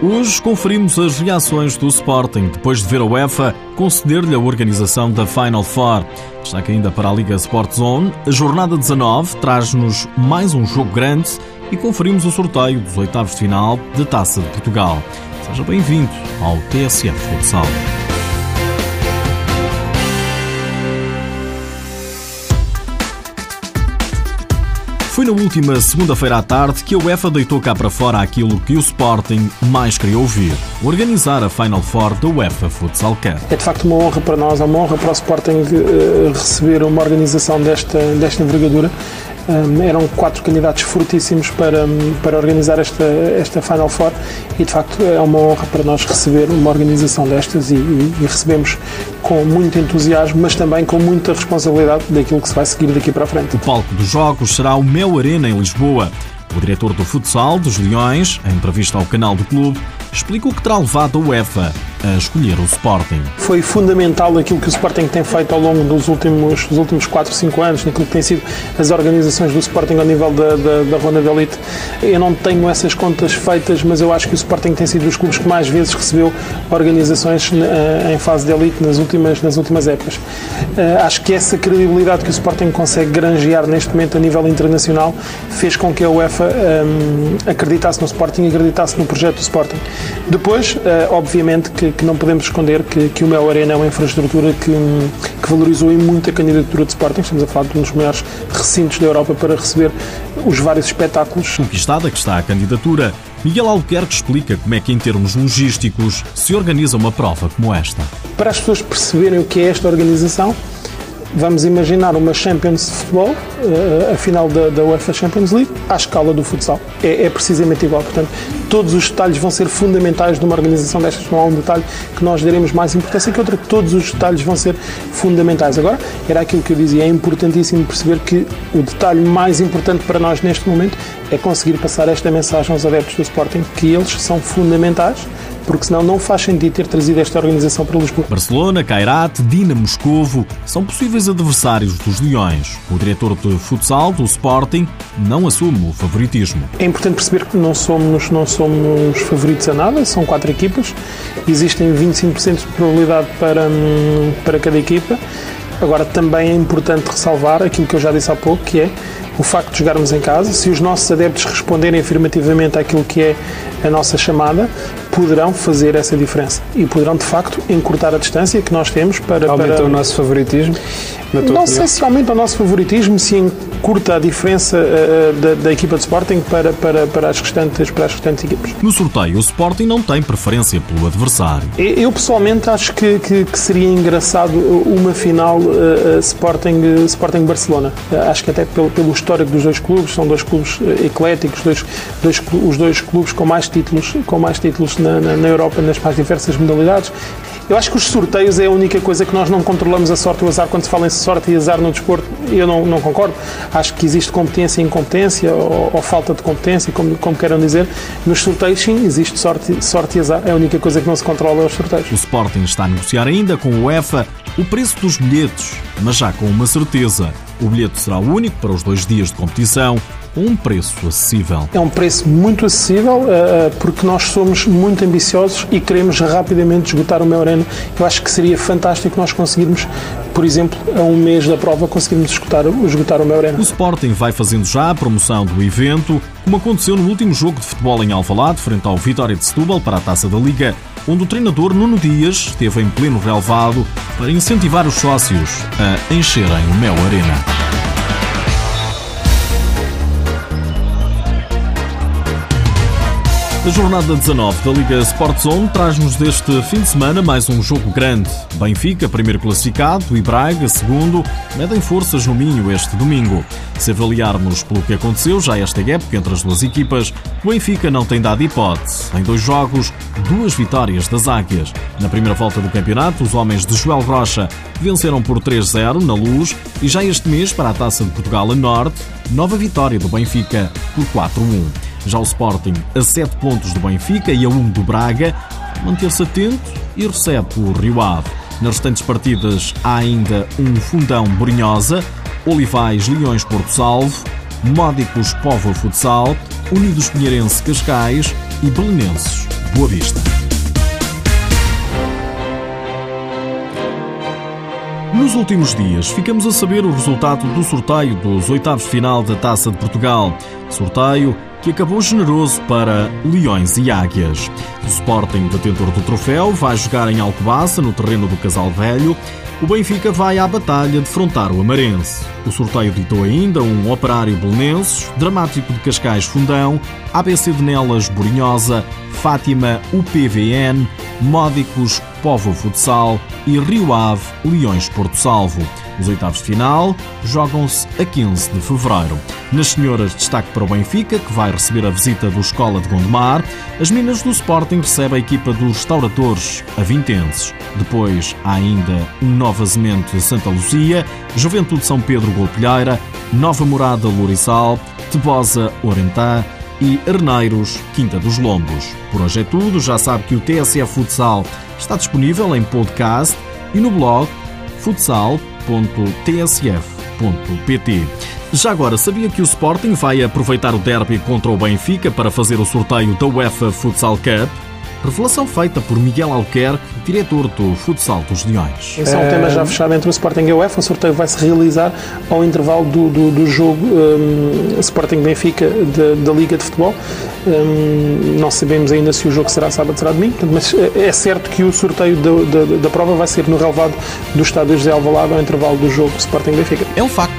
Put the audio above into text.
Hoje conferimos as reações do Sporting depois de ver a UEFA conceder-lhe a organização da Final Four. Destaque ainda para a Liga Sport Zone, a jornada 19 traz-nos mais um jogo grande e conferimos o sorteio dos oitavos de final da Taça de Portugal. Seja bem-vindo ao TSF Futsal. Foi na última segunda-feira à tarde que a UEFA deitou cá para fora aquilo que o Sporting mais queria ouvir: organizar a Final Four da UEFA Futsal Cup. É de facto uma honra para nós, é uma honra para o Sporting uh, receber uma organização desta, desta envergadura um, eram quatro candidatos fortíssimos para, para organizar esta, esta Final Four e de facto é uma honra para nós receber uma organização destas e, e, e recebemos com muito entusiasmo, mas também com muita responsabilidade daquilo que se vai seguir daqui para a frente. O palco dos jogos será o Mel Arena em Lisboa. O diretor do futsal dos Leões, em entrevista ao canal do clube, explica o que terá levado a UEFA a escolher o Sporting. Foi fundamental aquilo que o Sporting tem feito ao longo dos últimos, dos últimos 4, 5 anos, naquilo que tem sido as organizações do Sporting ao nível da, da, da Ronda de Elite. Eu não tenho essas contas feitas, mas eu acho que o Sporting tem sido dos clubes que mais vezes recebeu organizações eh, em fase de elite nas últimas, nas últimas épocas. Eh, acho que essa credibilidade que o Sporting consegue granjear neste momento a nível internacional fez com que a UEFA um, ehm, acreditasse no Sporting e acreditasse no projeto do Sporting. Depois, uh, obviamente, que, que, não podemos esconder que, que o Mel Arena é uma infraestrutura que, que valorizou em muito a candidatura de Sporting. Estamos a falar de um dos maiores recintos da Europa para receber os vários espetáculos. Conquistada que está a candidatura, Miguel Albuquerque explica como é que, em termos logísticos, se organiza uma prova como esta. Para as pessoas perceberem o que é esta organização, Vamos imaginar uma Champions de futebol, eh, a final da, da UEFA Champions League, à escala do futsal. É, é, precisamente igual. Portanto, todos os detalhes vão ser fundamentais de uma organização destas. Não há um detalhe que nós daremos mais importância que outro. Todos os detalhes vão ser fundamentais. Agora, era aquilo que eu dizia. É importantíssimo perceber que o detalhe mais importante para nós neste momento é conseguir passar esta mensagem aos adeptos do Sporting, que eles são fundamentais porque senão não faz sentido ter trazido esta organização para Lisboa. Barcelona, Kairat, Dina Moscovo são possíveis adversários dos Leões. O diretor de futsal do Sporting não assume o favoritismo. É importante perceber que não somos, não somos favoritos a nada, são quatro equipas, existem 25% de probabilidade para, hum, para cada equipa. Agora, também é importante ressalvar aquilo que eu já disse há pouco, que é o facto de jogarmos em casa, se os nossos adeptos responderem afirmativamente àquilo que é a nossa chamada, poderão fazer essa diferença e poderão de facto encurtar a distância que nós temos para. Aumenta para... o nosso favoritismo? não opinião? sei se aumenta o nosso favoritismo, se encurta a diferença uh, da, da, equipa de Sporting para, para, para, as restantes, para as restantes equipas. No sorteio, o Sporting não tem preferência pelo adversário. Eu pessoalmente acho que, que, que seria engraçado uma final uh, Sporting, uh, Sporting Barcelona. acho que até pelo, pelo histórico dos dois clubes, são dois clubes ecléticos, dois, dois, os dois clubes com mais títulos, com mais títulos na, na, na Europa nas mais diversas modalidades. Eu acho que os sorteios é a única coisa que nós não controlamos a sorte e o azar. Quando se fala em sorte e azar no desporto, eu não, não concordo. Acho que existe competência e incompetência, ou, ou falta de competência, como, como queiram dizer. Nos sorteios, sim, existe sorte, sorte e azar. É a única coisa que não se controla os sorteios. O Sporting está a negociar ainda com o UEFA o preço dos bilhetes, mas já com uma certeza. O bilhete será único para os dois dias de competição um preço acessível. É um preço muito acessível uh, porque nós somos muito ambiciosos e queremos rapidamente esgotar o meu arena. Eu acho que seria fantástico nós conseguirmos, por exemplo, a um mês da prova, conseguirmos esgotar, esgotar o meu arena. O Sporting vai fazendo já a promoção do evento, como aconteceu no último jogo de futebol em Alvalade, frente ao Vitória de Setúbal para a Taça da Liga, onde o treinador Nuno Dias esteve em pleno relevado para incentivar os sócios a encherem o Mel Arena. A jornada 19 da Liga Sport Zone traz-nos deste fim de semana mais um jogo grande. Benfica, primeiro classificado, e Braga, segundo, medem forças no Minho este domingo. Se avaliarmos pelo que aconteceu já esta época entre as duas equipas, o Benfica não tem dado hipótese. Em dois jogos, duas vitórias das Águias. Na primeira volta do campeonato, os homens de Joel Rocha venceram por 3-0 na Luz e já este mês, para a Taça de Portugal a Norte, nova vitória do Benfica por 4-1. Já o Sporting, a 7 pontos do Benfica e a 1 do Braga, manter-se atento e recebe o Rio Ave. Nas restantes partidas há ainda um Fundão Borinhosa, Olivais Leões Porto Salvo, Módicos Povo Futsal, Unidos Pinheirense Cascais e Belenenses Boa Vista. Nos últimos dias, ficamos a saber o resultado do sorteio dos oitavos de final da Taça de Portugal. Sorteio que acabou generoso para Leões e Águias. O Sporting, detentor do troféu, vai jogar em Alcobaça, no terreno do Casal Velho. O Benfica vai à batalha defrontar o Amarense. O sorteio ditou ainda um Operário Belenenses, Dramático de Cascais Fundão, ABC de Nelas Borinhosa, Fátima UPVN, Módicos Povo Futsal e Rio Ave Leões Porto Salvo. Os oitavos de final jogam-se a 15 de fevereiro. Nas senhoras, destaque para o Benfica, que vai receber a visita do Escola de Gondomar. As Minas do Sporting recebe a equipa dos restauradores, a Vintenses. Depois há ainda um Nova Semente Santa Luzia, Juventude São Pedro Golpilheira, Nova Morada Lourissal, Tebosa Orentã e Arneiros Quinta dos Lombos. Por hoje é tudo, já sabe que o TSF Futsal está disponível em podcast e no blog futsal.tsf.pt. Já agora, sabia que o Sporting vai aproveitar o derby contra o Benfica para fazer o sorteio da UEFA Futsal Cup? Revelação feita por Miguel Alquerque, diretor do Futsal dos Leões. Esse é um tema já fechado entre o Sporting e a UEFA. O sorteio vai se realizar ao intervalo do, do, do jogo um, Sporting Benfica da Liga de Futebol. Um, não sabemos ainda se o jogo será sábado, será domingo, mas é certo que o sorteio da, da, da prova vai ser no relevado do estádio José Alvalade ao intervalo do jogo Sporting Benfica. É um facto.